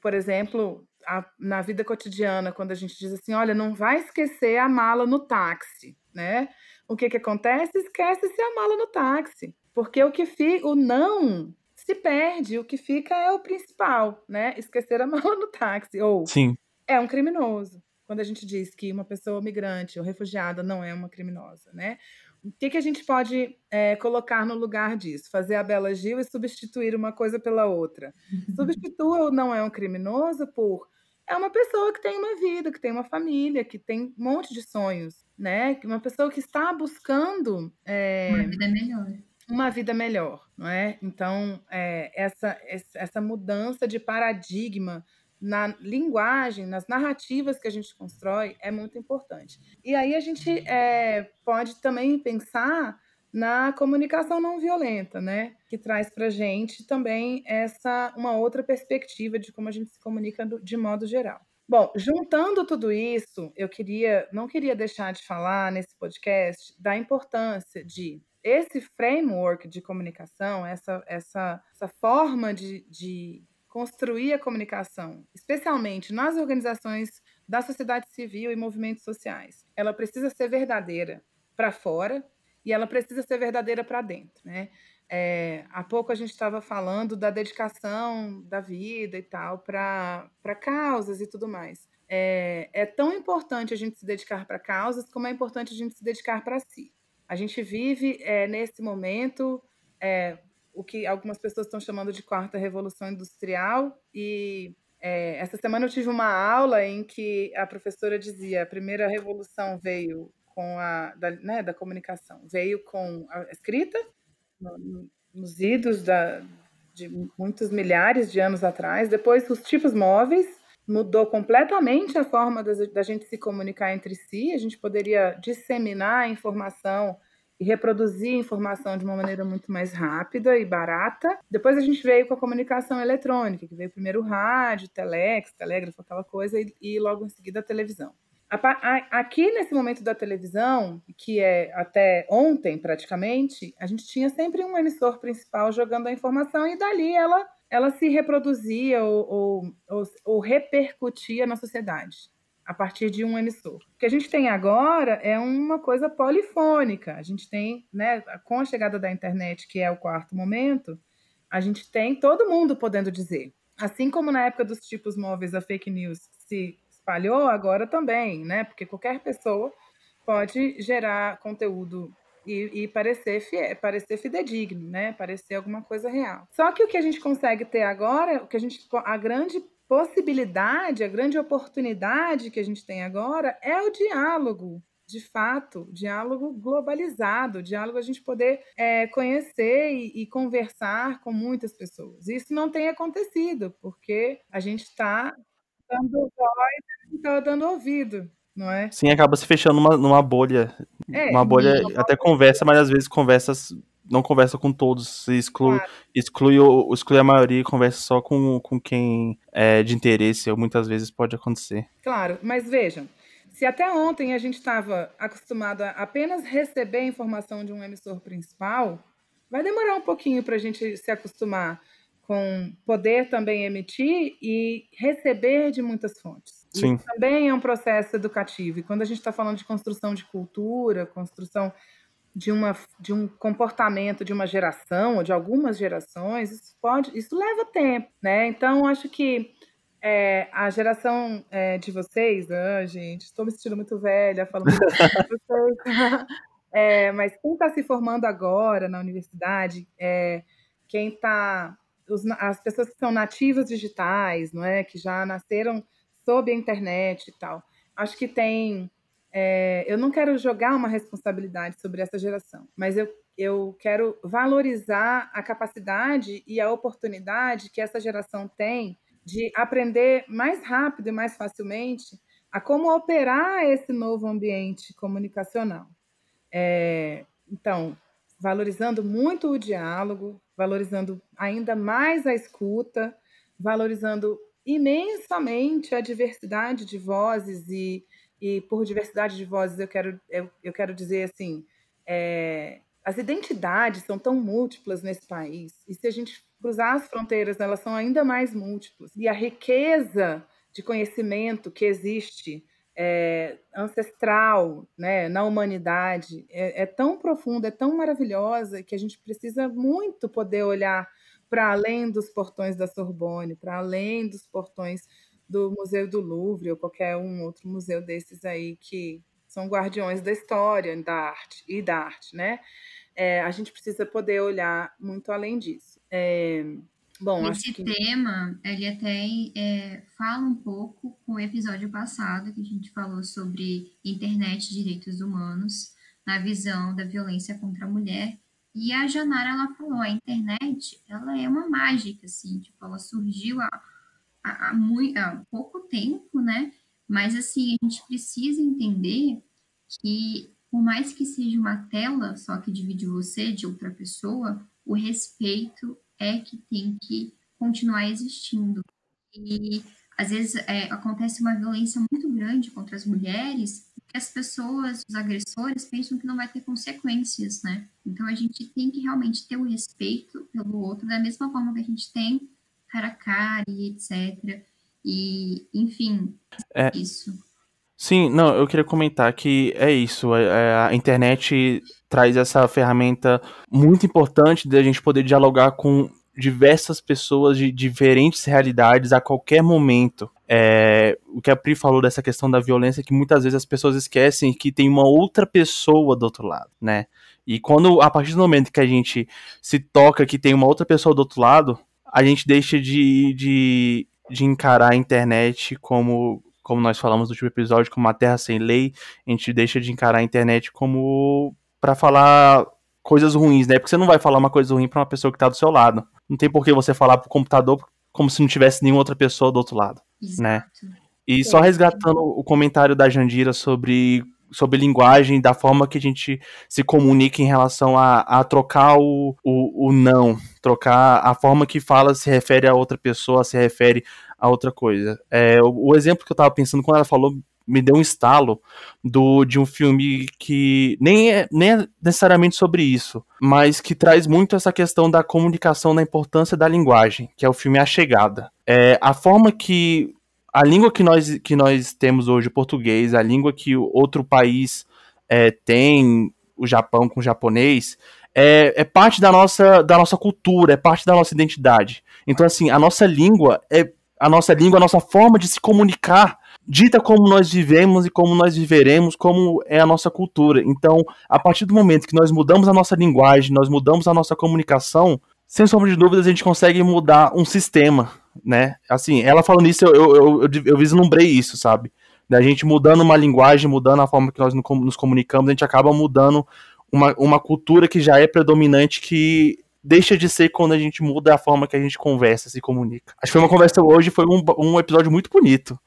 por exemplo, a, na vida cotidiana, quando a gente diz assim, olha, não vai esquecer a mala no táxi, né? O que, que acontece? Esquece-se a mala no táxi. Porque o que fica, o não se perde, o que fica é o principal, né? Esquecer a mala no táxi. Ou Sim. é um criminoso quando a gente diz que uma pessoa migrante ou refugiada não é uma criminosa, né? O que, que a gente pode é, colocar no lugar disso? Fazer a Bela Gil e substituir uma coisa pela outra. Substitua o não é um criminoso por é uma pessoa que tem uma vida, que tem uma família, que tem um monte de sonhos, né? Uma pessoa que está buscando é, uma vida melhor. Uma vida melhor, não é? Então, é, essa, essa mudança de paradigma na linguagem, nas narrativas que a gente constrói, é muito importante. E aí a gente é, pode também pensar na comunicação não violenta, né? Que traz para gente também essa uma outra perspectiva de como a gente se comunica de modo geral. Bom, juntando tudo isso, eu queria, não queria deixar de falar nesse podcast da importância de esse framework de comunicação, essa, essa, essa forma de, de construir a comunicação, especialmente nas organizações da sociedade civil e movimentos sociais, ela precisa ser verdadeira para fora e ela precisa ser verdadeira para dentro, né? É, há pouco a gente estava falando da dedicação da vida e tal para causas e tudo mais. É, é tão importante a gente se dedicar para causas como é importante a gente se dedicar para si. A gente vive é, nesse momento é, o que algumas pessoas estão chamando de quarta revolução industrial e é, essa semana eu tive uma aula em que a professora dizia a primeira revolução veio com a da, né, da comunicação veio com a escrita nos idos da, de muitos milhares de anos atrás. Depois, os tipos móveis mudou completamente a forma da, da gente se comunicar entre si. A gente poderia disseminar a informação reproduzir informação de uma maneira muito mais rápida e barata. Depois a gente veio com a comunicação eletrônica, que veio primeiro o rádio, telex, telégrafo, aquela coisa, e, e logo em seguida a televisão. Aqui nesse momento da televisão, que é até ontem praticamente, a gente tinha sempre um emissor principal jogando a informação e dali ela, ela se reproduzia ou, ou, ou, ou repercutia na sociedade a partir de um emissor. O que a gente tem agora é uma coisa polifônica. A gente tem, né, com a chegada da internet, que é o quarto momento, a gente tem todo mundo podendo dizer. Assim como na época dos tipos móveis a fake news se espalhou, agora também, né? Porque qualquer pessoa pode gerar conteúdo e, e, parecer, fie, parecer fidedigno, né? Parecer alguma coisa real. Só que o que a gente consegue ter agora, o que a gente, a grande possibilidade, a grande oportunidade que a gente tem agora é o diálogo. De fato, diálogo globalizado, diálogo a gente poder é, conhecer e, e conversar com muitas pessoas. Isso não tem acontecido, porque a gente está dando voz e está dando ouvido, não é? Sim, acaba se fechando numa, numa bolha. É, uma bolha, até conversa, mas às vezes conversas não conversa com todos, exclui, claro. exclui, exclui a maioria e conversa só com, com quem é de interesse, ou muitas vezes pode acontecer. Claro, mas vejam, se até ontem a gente estava acostumado a apenas receber informação de um emissor principal, vai demorar um pouquinho para a gente se acostumar com poder também emitir e receber de muitas fontes. Sim. Isso também é um processo educativo. E quando a gente está falando de construção de cultura, construção de, uma, de um comportamento de uma geração ou de algumas gerações, isso pode, isso leva tempo, né? Então, acho que é, a geração é, de vocês, ah, gente, estou me sentindo muito velha falando de vocês, é, mas quem está se formando agora na universidade, é, quem está as pessoas que são nativas digitais, não é, que já nasceram sob a internet e tal, acho que tem. É, eu não quero jogar uma responsabilidade sobre essa geração, mas eu, eu quero valorizar a capacidade e a oportunidade que essa geração tem de aprender mais rápido e mais facilmente a como operar esse novo ambiente comunicacional. É, então, valorizando muito o diálogo, valorizando ainda mais a escuta, valorizando imensamente a diversidade de vozes e, e por diversidade de vozes eu quero, eu, eu quero dizer assim, é, as identidades são tão múltiplas nesse país e se a gente cruzar as fronteiras, elas são ainda mais múltiplas. E a riqueza de conhecimento que existe é, ancestral né, na humanidade é, é, tão profunda, é tão maravilhosa, que a gente precisa muito poder olhar para além dos portões da Sorbonne, para além dos portões do Museu do Louvre ou qualquer um outro museu desses aí que são guardiões da história, da arte e da arte, né? É, a gente precisa poder olhar muito além disso. É, Bom, Esse que... tema, ele até é, fala um pouco com o episódio passado, que a gente falou sobre internet e direitos humanos, na visão da violência contra a mulher. E a Janara, ela falou, a internet, ela é uma mágica, assim, tipo, ela surgiu há, há, muito, há pouco tempo, né? Mas, assim, a gente precisa entender que, por mais que seja uma tela só que divide você de outra pessoa, o respeito é que tem que continuar existindo. E às vezes é, acontece uma violência muito grande contra as mulheres, as pessoas, os agressores, pensam que não vai ter consequências, né? Então a gente tem que realmente ter o respeito pelo outro, da mesma forma que a gente tem cara a cara e etc. E, enfim, é, isso. Sim, não, eu queria comentar que é isso. É, é, a internet traz essa ferramenta muito importante de a gente poder dialogar com diversas pessoas de diferentes realidades a qualquer momento. É, o que a Pri falou dessa questão da violência, é que muitas vezes as pessoas esquecem que tem uma outra pessoa do outro lado, né? E quando, a partir do momento que a gente se toca que tem uma outra pessoa do outro lado, a gente deixa de, de, de encarar a internet como, como nós falamos no último episódio, como uma terra sem lei, a gente deixa de encarar a internet como para falar coisas ruins, né? Porque você não vai falar uma coisa ruim para uma pessoa que tá do seu lado. Não tem por que você falar pro computador como se não tivesse nenhuma outra pessoa do outro lado, Exato. né? E só resgatando o comentário da Jandira sobre sobre linguagem, da forma que a gente se comunica em relação a, a trocar o, o, o, não, trocar a forma que fala se refere a outra pessoa, se refere a outra coisa. É, o, o exemplo que eu tava pensando quando ela falou me deu um estalo do, de um filme que nem é, nem é necessariamente sobre isso, mas que traz muito essa questão da comunicação, da importância da linguagem, que é o filme A Chegada. É, a forma que a língua que nós, que nós temos hoje, o português, a língua que outro país é, tem, o Japão com o japonês, é, é, parte da nossa, da nossa cultura, é parte da nossa identidade. Então, assim, a nossa língua é a nossa língua, a nossa forma de se comunicar dita como nós vivemos e como nós viveremos, como é a nossa cultura. Então, a partir do momento que nós mudamos a nossa linguagem, nós mudamos a nossa comunicação, sem sombra de dúvidas a gente consegue mudar um sistema, né? Assim, ela falando isso, eu, eu, eu, eu, vislumbrei isso, sabe? Da gente mudando uma linguagem, mudando a forma que nós nos comunicamos, a gente acaba mudando uma, uma cultura que já é predominante, que deixa de ser quando a gente muda a forma que a gente conversa, se comunica. Acho que foi uma conversa hoje, foi um, um episódio muito bonito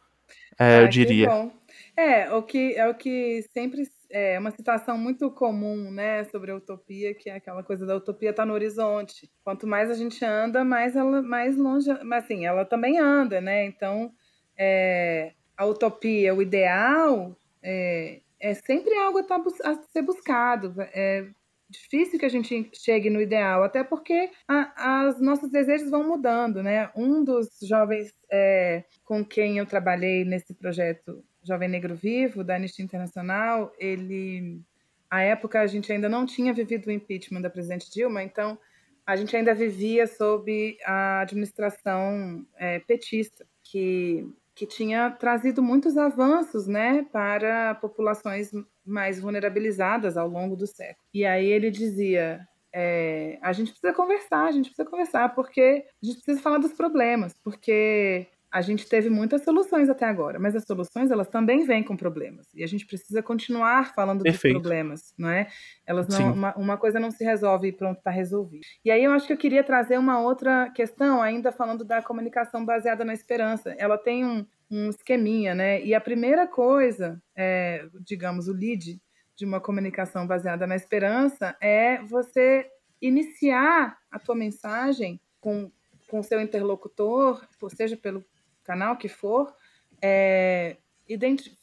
é, eu diria. É, o que, é o que sempre é uma situação muito comum, né, sobre a utopia, que é aquela coisa da utopia tá no horizonte. Quanto mais a gente anda, mais ela mais longe, mas assim, ela também anda, né? Então, é, a utopia, o ideal, é, é sempre algo a, tá, a ser buscado. É, difícil que a gente chegue no ideal, até porque as nossos desejos vão mudando, né? Um dos jovens é, com quem eu trabalhei nesse projeto Jovem Negro Vivo, da Anistia Internacional, ele, à época, a gente ainda não tinha vivido o impeachment da presidente Dilma, então a gente ainda vivia sob a administração é, petista, que que tinha trazido muitos avanços né, para populações mais vulnerabilizadas ao longo do século. E aí ele dizia: é, a gente precisa conversar, a gente precisa conversar, porque a gente precisa falar dos problemas, porque a gente teve muitas soluções até agora, mas as soluções elas também vêm com problemas e a gente precisa continuar falando Perfeito. dos problemas, não é? Elas não, uma, uma, coisa não se resolve e pronto está resolvido. E aí eu acho que eu queria trazer uma outra questão, ainda falando da comunicação baseada na esperança. Ela tem um, um esqueminha, né? E a primeira coisa, é, digamos, o lead de uma comunicação baseada na esperança é você iniciar a tua mensagem com com seu interlocutor, seja pelo canal que for, é,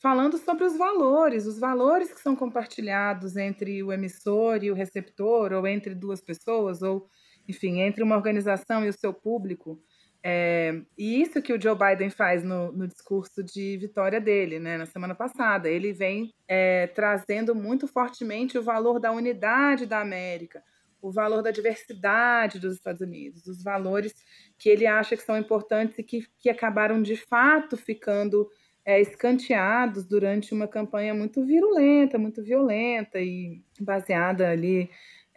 falando sobre os valores, os valores que são compartilhados entre o emissor e o receptor, ou entre duas pessoas, ou, enfim, entre uma organização e o seu público. É, e isso que o Joe Biden faz no, no, discurso de vitória dele, né, na semana passada. Ele vem é, trazendo muito fortemente o valor da unidade da América, o valor da diversidade dos Estados Unidos, os valores que ele acha que são importantes e que, que acabaram de fato ficando é, escanteados durante uma campanha muito virulenta, muito violenta e baseada ali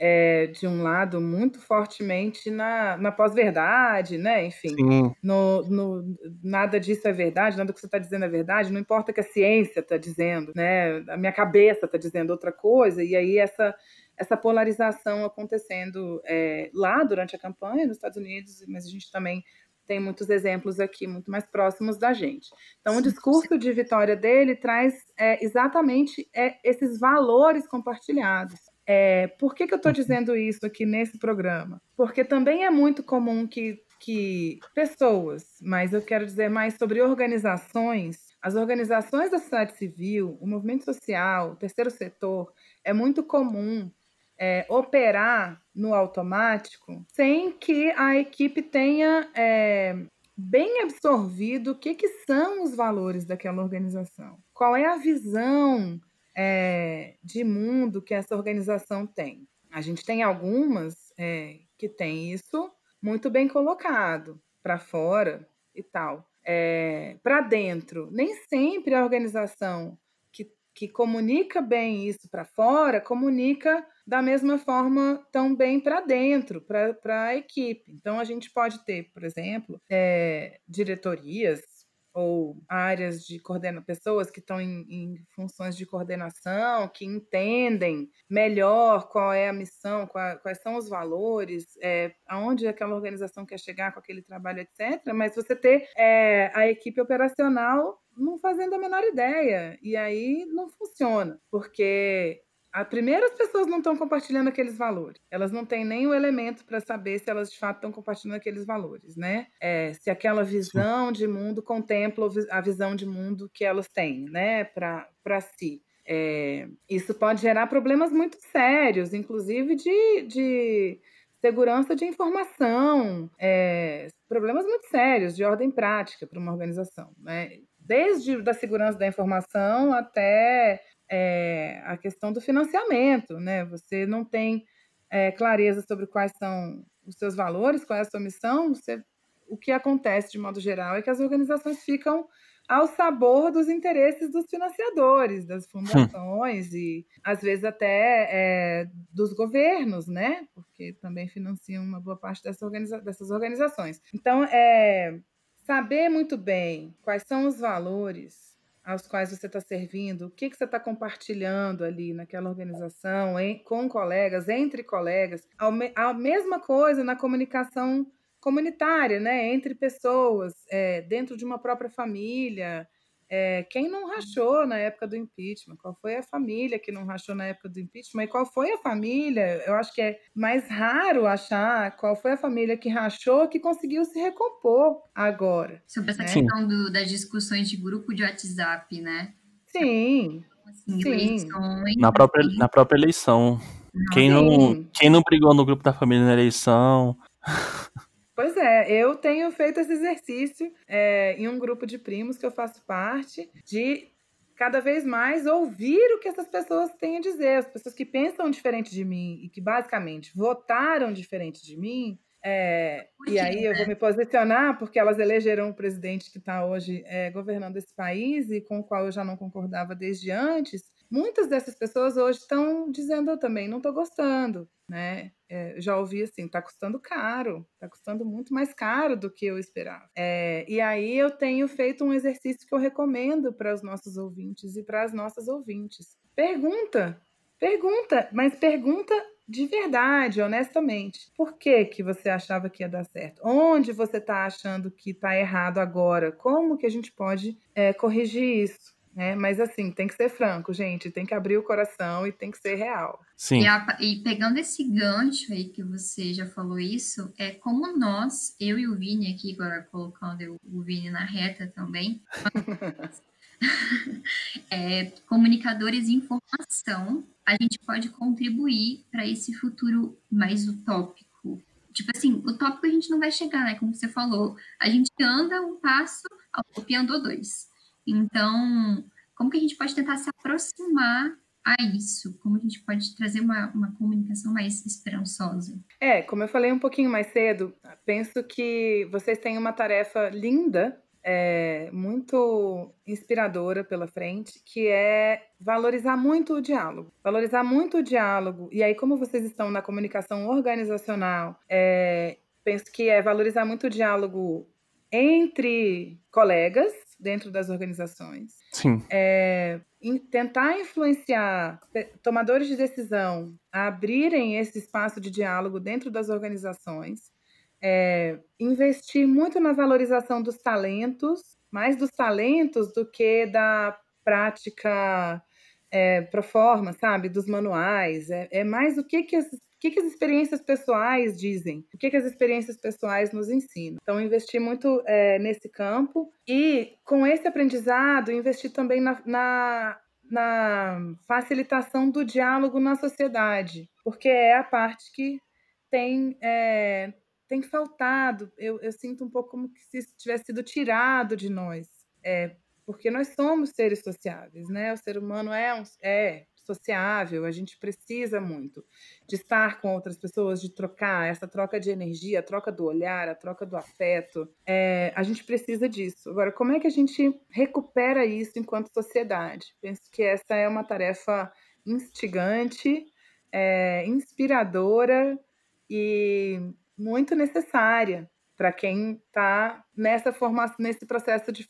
é, de um lado muito fortemente na, na pós-verdade, né? Enfim, no, no, nada disso é verdade, nada que você está dizendo é verdade, não importa que a ciência está dizendo, né? A minha cabeça está dizendo outra coisa, e aí essa essa polarização acontecendo é, lá durante a campanha nos Estados Unidos, mas a gente também tem muitos exemplos aqui muito mais próximos da gente. Então, o discurso de vitória dele traz é, exatamente é, esses valores compartilhados. É, por que, que eu estou dizendo isso aqui nesse programa? Porque também é muito comum que, que pessoas, mas eu quero dizer mais sobre organizações, as organizações da sociedade civil, o movimento social, o terceiro setor, é muito comum é, operar no automático sem que a equipe tenha é, bem absorvido o que, que são os valores daquela organização. Qual é a visão é, de mundo que essa organização tem? A gente tem algumas é, que tem isso muito bem colocado para fora e tal é, para dentro. Nem sempre a organização que, comunica bem isso para fora comunica da mesma forma tão bem para dentro, para a equipe. Então, a gente pode ter, por exemplo, é, diretorias ou áreas de coordenação, pessoas que estão em, em, funções de coordenação, que entendem melhor qual é a missão, qual, quais são os valores, é, aonde aquela organização quer chegar com aquele trabalho, etc. Mas você ter é, a equipe operacional não fazendo a menor ideia. E aí não funciona, porque as pessoas não estão compartilhando aqueles valores. Elas não têm nem o elemento para saber se elas de fato estão compartilhando aqueles valores, né? É, se aquela visão de mundo contempla a visão de mundo que elas têm, né? Para si. É, isso pode gerar problemas muito sérios, inclusive de, de segurança de informação, é, problemas muito sérios de ordem prática para uma organização, né? Desde da segurança da informação até é, a questão do financiamento, né? Você não tem é, clareza sobre quais são os seus valores, qual é a sua missão, você, o que acontece de modo geral é que as organizações ficam ao sabor dos interesses dos financiadores, das fundações e às vezes até é, dos governos, né? Porque também financiam uma boa parte dessa organiza dessas organizações. Então, é, saber muito bem quais são os valores aos quais você está servindo, o que, que você está compartilhando ali naquela organização, em, com colegas, entre colegas. A mesma coisa na comunicação comunitária, né? entre pessoas, é, dentro de uma própria família, é, quem não rachou na época do impeachment? Qual foi a família que não rachou na época do impeachment? E qual foi a família? Eu acho que é mais raro achar qual foi a família que rachou que conseguiu se recompor agora. Sobre essa né? questão do, das discussões de grupo de WhatsApp, né? Sim. Assim, sim. Na própria, na própria eleição. Quem não, quem não brigou no grupo da família na eleição. Pois é, eu tenho feito esse exercício é, em um grupo de primos que eu faço parte, de cada vez mais ouvir o que essas pessoas têm a dizer, as pessoas que pensam diferente de mim e que basicamente votaram diferente de mim. É, e aí eu vou me posicionar porque elas elegeram o presidente que está hoje é, governando esse país e com o qual eu já não concordava desde antes. Muitas dessas pessoas hoje estão dizendo eu também não estou gostando, né? É, já ouvi assim, está custando caro, está custando muito mais caro do que eu esperava. É, e aí eu tenho feito um exercício que eu recomendo para os nossos ouvintes e para as nossas ouvintes. Pergunta, pergunta, mas pergunta de verdade, honestamente. Por que, que você achava que ia dar certo? Onde você está achando que está errado agora? Como que a gente pode é, corrigir isso? Né? Mas assim, tem que ser franco, gente, tem que abrir o coração e tem que ser real. Sim. E, a, e, pegando esse gancho aí que você já falou isso, é como nós, eu e o Vini aqui, agora colocando o Vini na reta também, é, comunicadores de informação, a gente pode contribuir para esse futuro mais utópico. Tipo assim, utópico a gente não vai chegar, né? Como você falou, a gente anda um passo, a utopia andou dois. Então, como que a gente pode tentar se aproximar a isso? Como a gente pode trazer uma, uma comunicação mais esperançosa? É, como eu falei um pouquinho mais cedo, penso que vocês têm uma tarefa linda, é, muito inspiradora pela frente, que é valorizar muito o diálogo. Valorizar muito o diálogo. E aí, como vocês estão na comunicação organizacional, é, penso que é valorizar muito o diálogo entre colegas dentro das organizações. Sim. É, tentar influenciar tomadores de decisão a abrirem esse espaço de diálogo dentro das organizações. É, investir muito na valorização dos talentos, mais dos talentos do que da prática é, pro forma, sabe? Dos manuais. É, é mais o que, que esses que, que as experiências pessoais dizem? O que, que as experiências pessoais nos ensinam? Então, investi muito é, nesse campo e, com esse aprendizado, investi também na, na, na facilitação do diálogo na sociedade, porque é a parte que tem, é, tem faltado. Eu, eu, sinto um pouco como se isso tivesse sido tirado de nós. É, porque nós somos seres sociáveis, né? O ser humano é, um, é sociável, a gente precisa muito de estar com outras pessoas, de trocar essa troca de energia, a troca do olhar, a troca do afeto. É, a gente precisa disso. Agora, como é que a gente recupera isso enquanto sociedade? Penso que essa é uma tarefa instigante, é, inspiradora e muito necessária para quem está nessa formação, nesse processo de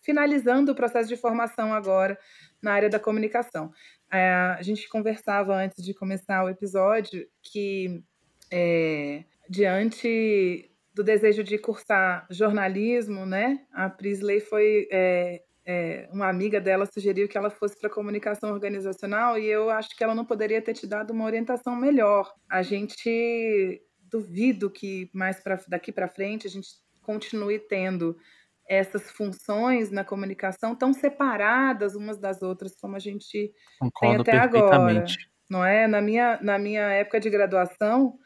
finalizando o processo de formação agora na área da comunicação. É, a gente conversava antes de começar o episódio que é, diante do desejo de cursar jornalismo, né? A Prisley foi é, é, uma amiga dela sugeriu que ela fosse para comunicação organizacional e eu acho que ela não poderia ter te dado uma orientação melhor. A gente duvido que mais pra, daqui para frente a gente continue tendo essas funções na comunicação tão separadas umas das outras como a gente Concordo tem até agora, não é? Na minha, na minha época de graduação,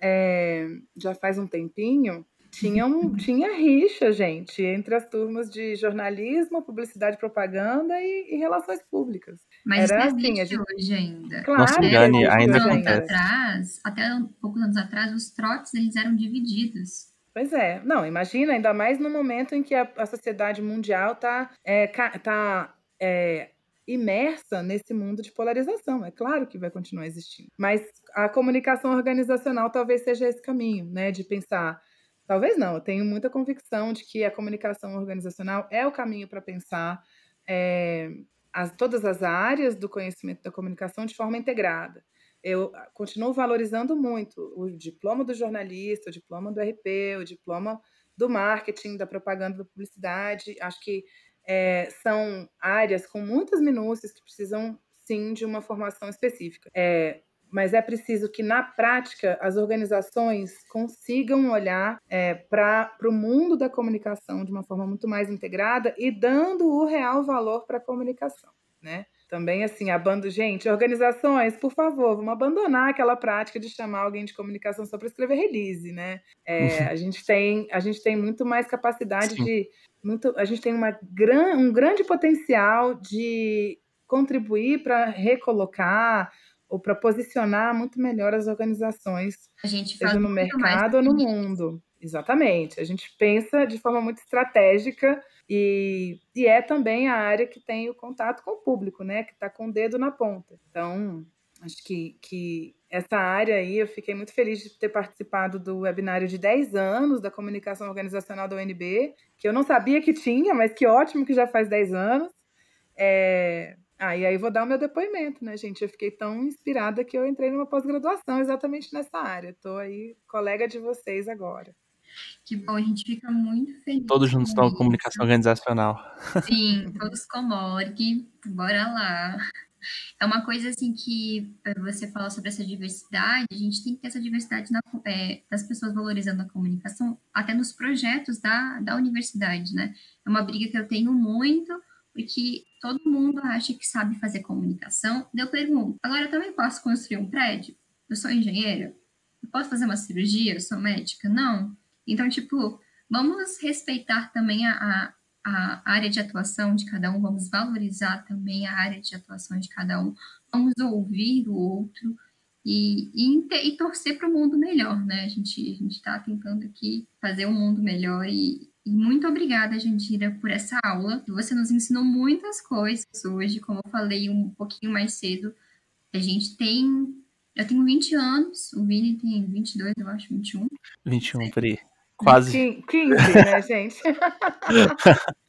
é, já faz um tempinho, tinha, um, tinha rixa, gente, entre as turmas de jornalismo, publicidade e propaganda e, e relações públicas. Mas Era assim, a gente... hoje ainda. Claro, Nossa, Dani, ainda anos atrás, até um, poucos anos atrás, os trotes eles eram divididos. Pois é, não, imagina, ainda mais no momento em que a, a sociedade mundial está é, tá, é, imersa nesse mundo de polarização. É claro que vai continuar existindo. Mas a comunicação organizacional talvez seja esse caminho, né? De pensar Talvez não, eu tenho muita convicção de que a comunicação organizacional é o caminho para pensar é, as, todas as áreas do conhecimento da comunicação de forma integrada. Eu continuo valorizando muito o diploma do jornalista, o diploma do RP, o diploma do marketing, da propaganda, da publicidade. Acho que é, são áreas com muitas minúcias que precisam, sim, de uma formação específica. É, mas é preciso que, na prática, as organizações consigam olhar é, para o mundo da comunicação de uma forma muito mais integrada e dando o real valor para a comunicação, né? Também, assim, abando, gente, organizações, por favor, vamos abandonar aquela prática de chamar alguém de comunicação só para escrever release, né? É, a, gente tem, a gente tem muito mais capacidade Sim. de. Muito, a gente tem uma gran, um grande potencial de contribuir para recolocar ou para posicionar muito melhor as organizações, seja no mercado ou no mundo. Exatamente. A gente pensa de forma muito estratégica e, e é também a área que tem o contato com o público, né? Que está com o dedo na ponta. Então, acho que, que essa área aí, eu fiquei muito feliz de ter participado do webinário de 10 anos da comunicação organizacional da UNB, que eu não sabia que tinha, mas que ótimo que já faz 10 anos. É, ah, e aí vou dar o meu depoimento, né, gente? Eu fiquei tão inspirada que eu entrei numa pós-graduação exatamente nessa área. Estou aí colega de vocês agora. Que bom, a gente fica muito feliz. Todos juntos estão comunicação organizacional. Sim, todos com org, bora lá. É uma coisa assim que você fala sobre essa diversidade, a gente tem que ter essa diversidade na, é, das pessoas valorizando a comunicação, até nos projetos da, da universidade, né? É uma briga que eu tenho muito, porque todo mundo acha que sabe fazer comunicação. eu pergunto, agora eu também posso construir um prédio? Eu sou engenheira? Eu posso fazer uma cirurgia? Eu sou médica? Não. Então, tipo, vamos respeitar também a, a, a área de atuação de cada um, vamos valorizar também a área de atuação de cada um, vamos ouvir o outro e, e, e torcer para o mundo melhor, né? A gente a está tentando aqui fazer um mundo melhor e, e muito obrigada, Jandira, por essa aula. Você nos ensinou muitas coisas hoje, como eu falei um pouquinho mais cedo. A gente tem. Eu tenho 20 anos, o Vini tem 22, eu acho, 21. 21, por aí. Quase. 15, né, gente?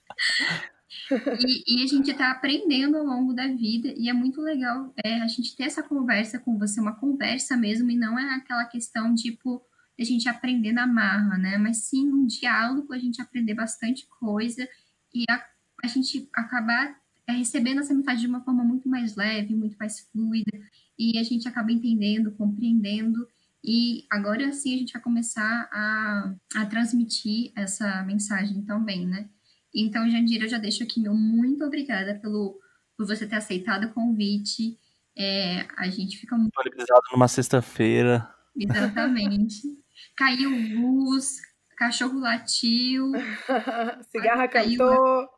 e, e, a gente está aprendendo ao longo da vida, e é muito legal é, a gente ter essa conversa com você, uma conversa mesmo, e não é aquela questão tipo a gente aprender na marra, né? Mas sim um diálogo, a gente aprender bastante coisa e a, a gente acabar é, recebendo essa mensagem de uma forma muito mais leve, muito mais fluida, e a gente acaba entendendo, compreendendo, e agora sim a gente vai começar a, a transmitir essa mensagem também, né? Então, Jandira, eu já deixo aqui meu muito obrigada pelo, por você ter aceitado o convite. É, a gente fica muito. Disponibilizado numa sexta-feira. Exatamente. Caiu luz, cachorro latiu. Cigarra cantou.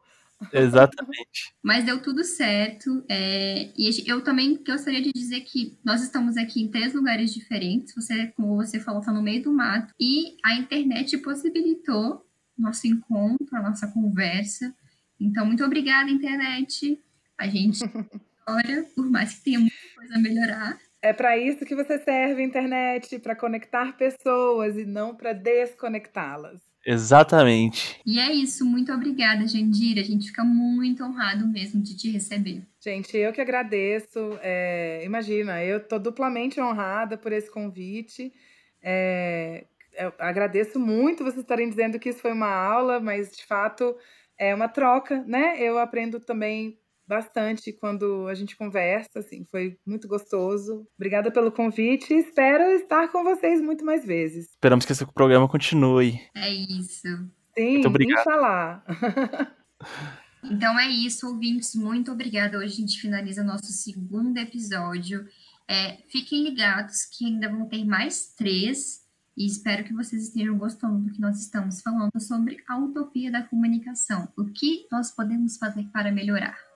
Exatamente. Mas deu tudo certo. É, e eu também gostaria de dizer que nós estamos aqui em três lugares diferentes. Você, como você falou, está no meio do mato. E a internet possibilitou nosso encontro, a nossa conversa. Então, muito obrigada, internet. A gente olha, por mais que tenha muita coisa a melhorar. É para isso que você serve, internet, para conectar pessoas e não para desconectá-las. Exatamente. E é isso, muito obrigada, Jandira. A gente fica muito honrado mesmo de te receber. Gente, eu que agradeço. É, imagina, eu estou duplamente honrada por esse convite. É, agradeço muito vocês estarem dizendo que isso foi uma aula, mas de fato é uma troca, né? Eu aprendo também bastante quando a gente conversa, assim, foi muito gostoso. Obrigada pelo convite e espero estar com vocês muito mais vezes. Esperamos que esse programa continue. É isso. Sim, muito obrigado. falar. então é isso, ouvintes, muito obrigada. Hoje a gente finaliza nosso segundo episódio. É, fiquem ligados que ainda vão ter mais três e espero que vocês estejam gostando do que nós estamos falando sobre a utopia da comunicação. O que nós podemos fazer para melhorar?